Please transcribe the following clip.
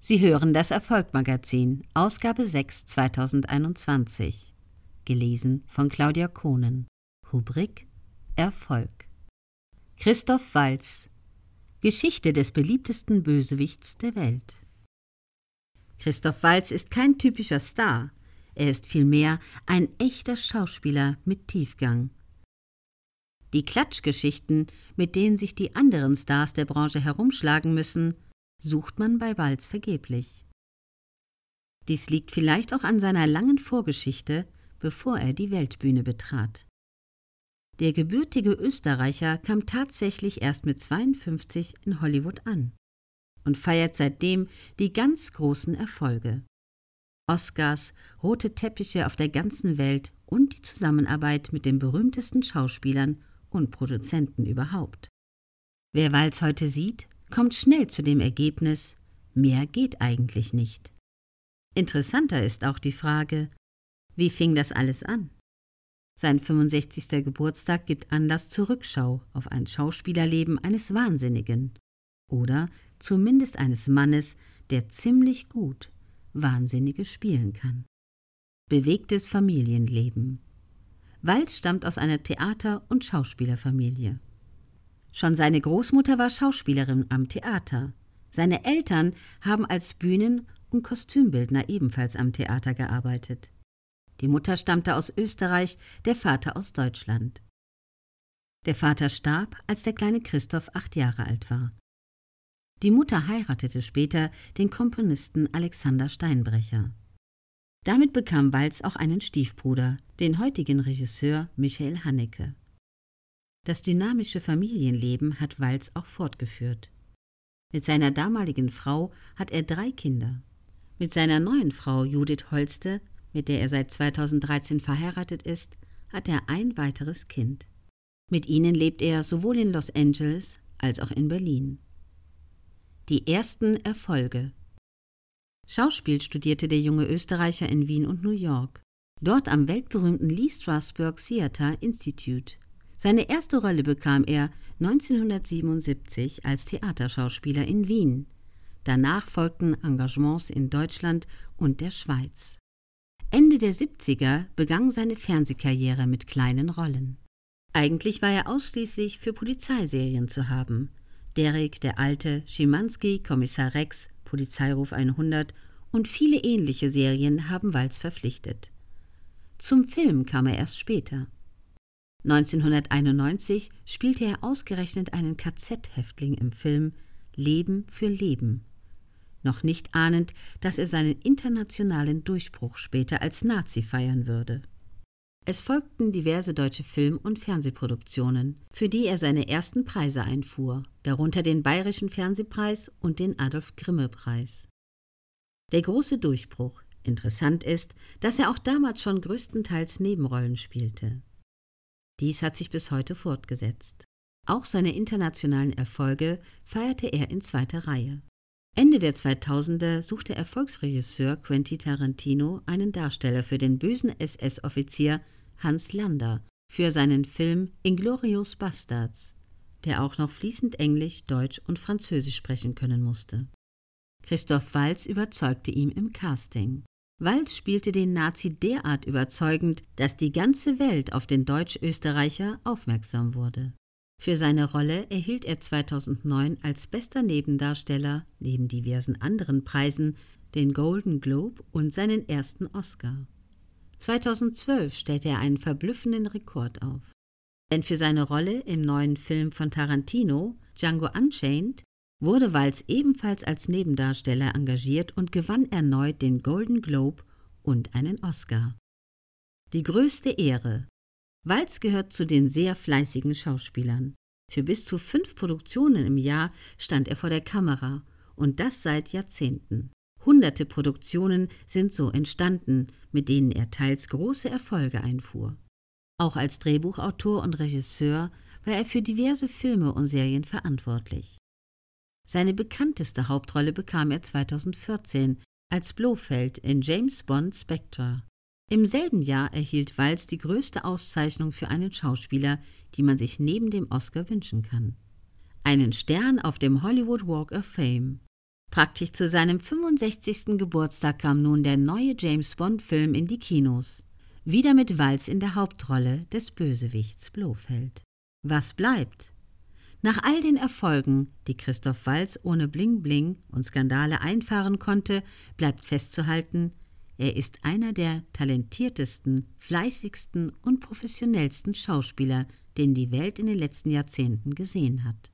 Sie hören das Erfolgmagazin, Ausgabe 6 2021. Gelesen von Claudia Kohnen. Rubrik Erfolg. Christoph Walz. Geschichte des beliebtesten Bösewichts der Welt. Christoph Walz ist kein typischer Star. Er ist vielmehr ein echter Schauspieler mit Tiefgang. Die Klatschgeschichten, mit denen sich die anderen Stars der Branche herumschlagen müssen, sucht man bei Walz vergeblich. Dies liegt vielleicht auch an seiner langen Vorgeschichte, bevor er die Weltbühne betrat. Der gebürtige Österreicher kam tatsächlich erst mit 52 in Hollywood an und feiert seitdem die ganz großen Erfolge. Oscars, rote Teppiche auf der ganzen Welt und die Zusammenarbeit mit den berühmtesten Schauspielern und Produzenten überhaupt. Wer Walz heute sieht, kommt schnell zu dem Ergebnis, mehr geht eigentlich nicht. Interessanter ist auch die Frage, wie fing das alles an? Sein 65. Geburtstag gibt Anlass zur Rückschau auf ein Schauspielerleben eines Wahnsinnigen oder zumindest eines Mannes, der ziemlich gut Wahnsinnige spielen kann. Bewegtes Familienleben. Walz stammt aus einer Theater- und Schauspielerfamilie. Schon seine Großmutter war Schauspielerin am Theater. Seine Eltern haben als Bühnen- und Kostümbildner ebenfalls am Theater gearbeitet. Die Mutter stammte aus Österreich, der Vater aus Deutschland. Der Vater starb, als der kleine Christoph acht Jahre alt war. Die Mutter heiratete später den Komponisten Alexander Steinbrecher. Damit bekam Walz auch einen Stiefbruder, den heutigen Regisseur Michael Haneke. Das dynamische Familienleben hat Walz auch fortgeführt. Mit seiner damaligen Frau hat er drei Kinder. Mit seiner neuen Frau Judith Holste, mit der er seit 2013 verheiratet ist, hat er ein weiteres Kind. Mit ihnen lebt er sowohl in Los Angeles als auch in Berlin. Die ersten Erfolge Schauspiel studierte der junge Österreicher in Wien und New York. Dort am weltberühmten Lee Strasberg Theater Institute seine erste Rolle bekam er 1977 als Theaterschauspieler in Wien. Danach folgten Engagements in Deutschland und der Schweiz. Ende der 70er begann seine Fernsehkarriere mit kleinen Rollen. Eigentlich war er ausschließlich für Polizeiserien zu haben. Derek, der Alte, Schimanski, Kommissar Rex, Polizeiruf 100 und viele ähnliche Serien haben Walz verpflichtet. Zum Film kam er erst später. 1991 spielte er ausgerechnet einen KZ-Häftling im Film Leben für Leben, noch nicht ahnend, dass er seinen internationalen Durchbruch später als Nazi feiern würde. Es folgten diverse deutsche Film- und Fernsehproduktionen, für die er seine ersten Preise einfuhr, darunter den Bayerischen Fernsehpreis und den Adolf Grimme Preis. Der große Durchbruch. Interessant ist, dass er auch damals schon größtenteils Nebenrollen spielte. Dies hat sich bis heute fortgesetzt. Auch seine internationalen Erfolge feierte er in zweiter Reihe. Ende der 2000er suchte Erfolgsregisseur Quentin Tarantino einen Darsteller für den bösen SS-Offizier Hans Lander für seinen Film Inglorious Bastards, der auch noch fließend Englisch, Deutsch und Französisch sprechen können musste. Christoph Walz überzeugte ihn im Casting. Walz spielte den Nazi derart überzeugend, dass die ganze Welt auf den Deutsch-Österreicher aufmerksam wurde. Für seine Rolle erhielt er 2009 als bester Nebendarsteller neben diversen anderen Preisen den Golden Globe und seinen ersten Oscar. 2012 stellte er einen verblüffenden Rekord auf. Denn für seine Rolle im neuen Film von Tarantino, Django Unchained, wurde Walz ebenfalls als Nebendarsteller engagiert und gewann erneut den Golden Globe und einen Oscar. Die größte Ehre. Walz gehört zu den sehr fleißigen Schauspielern. Für bis zu fünf Produktionen im Jahr stand er vor der Kamera und das seit Jahrzehnten. Hunderte Produktionen sind so entstanden, mit denen er teils große Erfolge einfuhr. Auch als Drehbuchautor und Regisseur war er für diverse Filme und Serien verantwortlich. Seine bekannteste Hauptrolle bekam er 2014 als Blofeld in James Bond Spectre. Im selben Jahr erhielt Walz die größte Auszeichnung für einen Schauspieler, die man sich neben dem Oscar wünschen kann. Einen Stern auf dem Hollywood Walk of Fame. Praktisch zu seinem 65. Geburtstag kam nun der neue James Bond-Film in die Kinos. Wieder mit Walz in der Hauptrolle des Bösewichts Blofeld. Was bleibt? Nach all den Erfolgen, die Christoph Walz ohne Bling Bling und Skandale einfahren konnte, bleibt festzuhalten, er ist einer der talentiertesten, fleißigsten und professionellsten Schauspieler, den die Welt in den letzten Jahrzehnten gesehen hat.